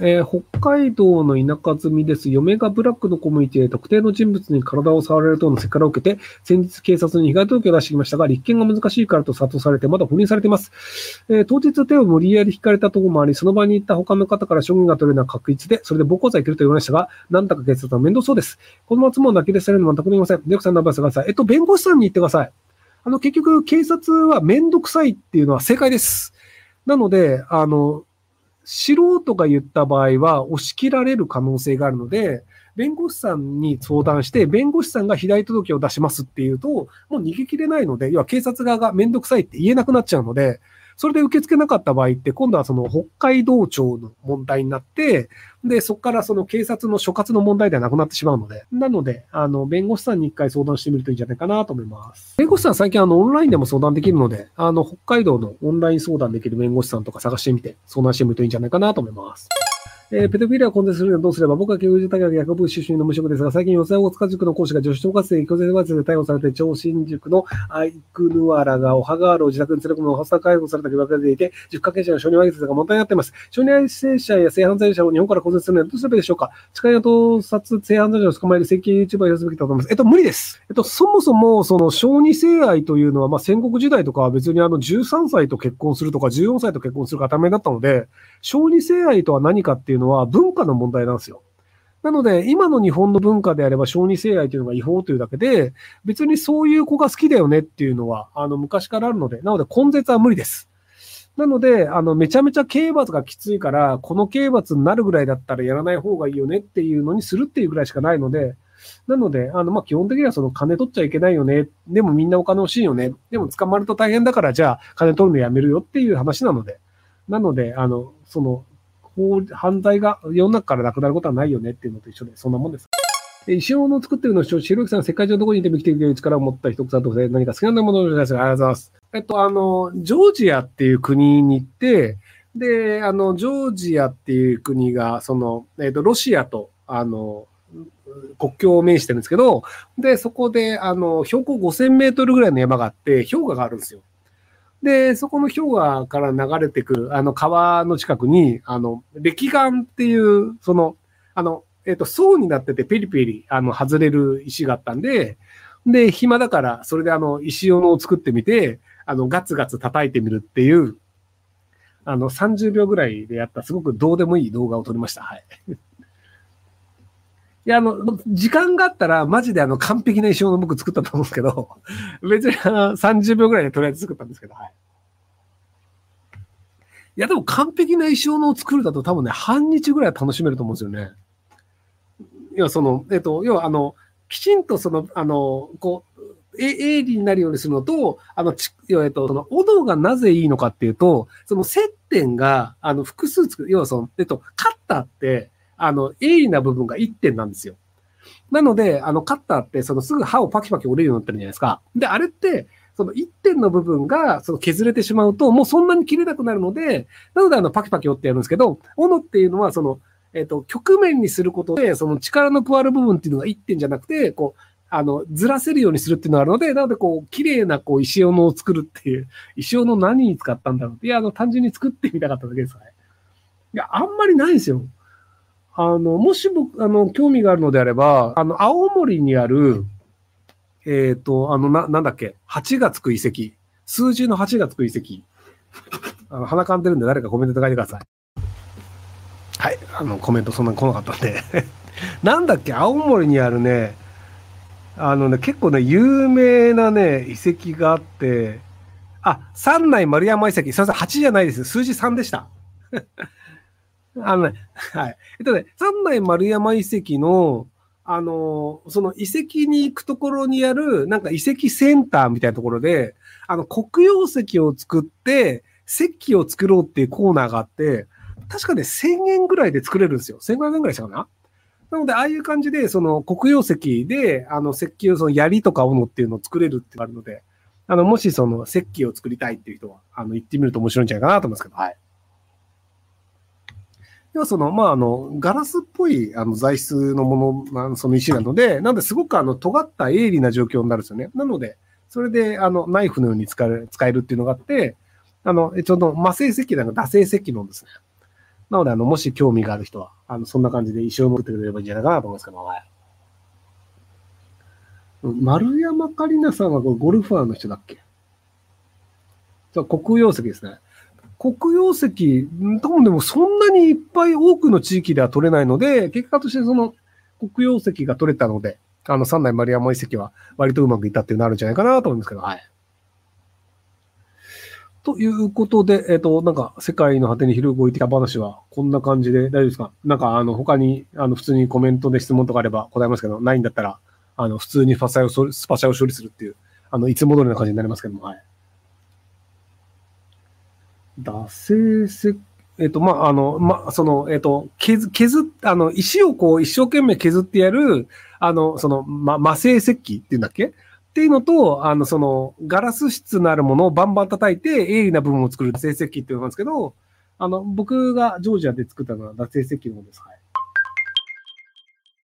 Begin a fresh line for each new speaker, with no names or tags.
えー北海道の田舎住みです。嫁がブラックのコミュニティで特定の人物に体を触られるとのセクハラを受けて、先日警察に被害届を出してきましたが、立件が難しいからと諭されて、まだ保認されています。えー当日手を無理やり引かれたところもあり、その場に行った他の方から証言が取れるのは確実で、それで暴行罪いけると言われましたが、なんだか警察は面倒そうです。この松も泣き出されるのは全くありません。デクさんのアドバイスください。えっと、弁護士さんに言ってください。あの、結局、警察は面倒くさいっていうのは正解です。なので、あの、素人が言った場合は押し切られる可能性があるので、弁護士さんに相談して、弁護士さんが被害届を出しますっていうと、もう逃げ切れないので、要は警察側がめんどくさいって言えなくなっちゃうので、それで受け付けなかった場合って、今度はその北海道庁の問題になって、で、そこからその警察の所轄の問題ではなくなってしまうので、なので、あの、弁護士さんに一回相談してみるといいんじゃないかなと思います。弁護士さん最近あの、オンラインでも相談できるので、あの、北海道のオンライン相談できる弁護士さんとか探してみて、相談してみるといいんじゃないかなと思います。えーペドフィリアを根絶するにはどうすれば僕は教授大学薬部出身の無職ですが、最近、四谷大塚塾の講師が女子小学生強制わで逮捕されて、超新塾のアイクヌアラがおはがあるを自宅に連れ込む発作解放された疑惑が出ていて、塾関係者の承認上げが問題になっています。承認愛生者や性犯罪者を日本から根絶するにはどうすればいいでしょうか？誓いや盗撮、性犯罪者を捕まえる正規 YouTuber をやるべきだと思います。えっと、無理です。えっと、そもそも、その、小児性愛というのは、まあ、戦国時代とかは別にあの、13歳と結婚するとか、14歳と結婚するが当たり前だったので、小児性愛とは何かっていうのは文化の問題なんですよ。なので、今の日本の文化であれば、小児性愛というのが違法というだけで、別にそういう子が好きだよねっていうのは、あの、昔からあるので、なので、根絶は無理です。なので、あの、めちゃめちゃ刑罰がきついから、この刑罰になるぐらいだったらやらない方がいいよねっていうのにするっていうぐらいしかないので、なので、あの、ま、基本的にはその金取っちゃいけないよね。でもみんなお金欲しいよね。でも捕まると大変だから、じゃあ金取るのやめるよっていう話なので。なので、あの、その、法犯罪が世の中からなくなることはないよねっていうのと一緒で、そんなもんです。え石尾の作ってるのをひろきさん、世界中どこにいても生きていける力を持った人さんとして何か好きなものをお願いします。ありがとうございます。えっと、あの、ジョージアっていう国に行って、で、あの、ジョージアっていう国が、その、えっと、ロシアと、あの、国境を面してるんですけど、で、そこで、あの、標高5000メートルぐらいの山があって、氷河があるんですよ。で、そこの氷河から流れてくる、あの、川の近くに、あの、歴岩っていう、その、あの、えっ、と、層になってて、ペリペリ、あの、外れる石があったんで、で、暇だから、それであの、石斧を作ってみて、あの、ガツガツ叩いてみるっていう、あの、30秒ぐらいでやった、すごくどうでもいい動画を撮りました。はい。いや、あの、時間があったら、マジであの、完璧な石斧僕作ったと思うんですけど、別にあの30秒ぐらいでとりあえず作ったんですけど、はい。いや、でも完璧な石斧を作るだと多分ね、半日ぐらい楽しめると思うんですよね。要はその、えっと、要はあの、きちんとその、あの、こう、え鋭利になるようにするのと、あの、ち要はえっと、その、斧がなぜいいのかっていうと、その接点が、あの、複数つく、要はその、えっと、カッターって、あの、鋭利な部分が1点なんですよ。なので、あの、カッターって、そのすぐ刃をパキパキ折れるようになってるじゃないですか。で、あれって、その1点の部分がその削れてしまうと、もうそんなに切れなくなるので、なのであのパキパキ折ってやるんですけど、斧っていうのはその、えっ、と、曲面にすることで、その力の加わる部分っていうのが1点じゃなくて、こう、あの、ずらせるようにするっていうのがあるので、なのでこう、綺麗なこう、石斧を作るっていう、石斧何に使ったんだろうって、いや、あの、単純に作ってみたかっただけですかね。いや、あんまりないんですよ。あの、もし僕、あの、興味があるのであれば、あの、青森にある、えっ、と、あの、な、なんだっけ、8がつく遺跡。数字の8がつく遺跡。あの、鼻かんでるんで誰かコメントで書いてください。はい。あの、コメントそんなに来なかったんで。なんだっけ、青森にあるね、あのね、結構ね、有名なね、遺跡があって、あ、三内丸山遺跡。すいません、8じゃないです。数字3でした。あのね、はい。えっとね、三内丸山遺跡の、あの、その遺跡に行くところにある、なんか遺跡センターみたいなところで、あの、黒曜石を作って、石器を作ろうっていうコーナーがあって、確かね、1000円ぐらいで作れるんですよ。1500円ぐらいしたかな？なので、ああいう感じで、その黒曜石で、あの、石器を、その槍とか斧っていうのを作れるってあるので、あの、もしその石器を作りたいっていう人は、あの、行ってみると面白いんじゃないかなと思いますけど、はい。では、その、まあ、あの、ガラスっぽい、あの、材質のもの、あその石なので、なんで、すごく、あの、尖った鋭利な状況になるんですよね。なので、それで、あの、ナイフのように使える、使えるっていうのがあって、あの、ちょうど、魔性石器なんか、惰性石器のですね。なので、あの、もし興味がある人は、あの、そんな感じで石を持ってくれればいいんじゃないかなと思いますけど、はい。丸山桂里奈さんはゴルファーの人だっけ？そう、黒曜石ですね。黒曜石、多分でもそんなにいっぱい多くの地域では取れないので、結果としてその黒曜石が取れたので、あの三代丸山遺跡は割とうまくいったっていうのあるんじゃないかなと思うんですけど、はい。ということで、えっ、ー、と、なんか、世界の果てに広く置いてきた話は、こんな感じで大丈夫ですか？なんか、あの、他に、あの、普通にコメントで質問とかあれば答えますけど、ないんだったら、あの、普通にスパシャを処理するっていう、あの、いつも通りな感じになりますけども、はい。惰性石、えっ、と、まあ、あの、まあ、その、えっ、ー、と、削、削っ、あの、石をこう、一生懸命削ってやる、あの、その、ま、魔性石器っていうんだっけ？っていうのと、あの、その、ガラス質のあるものをバンバン叩いて、鋭利な部分を作る成績っていうんですけど、あの、僕がジョージアで作ったのは脱成績のものです。はい。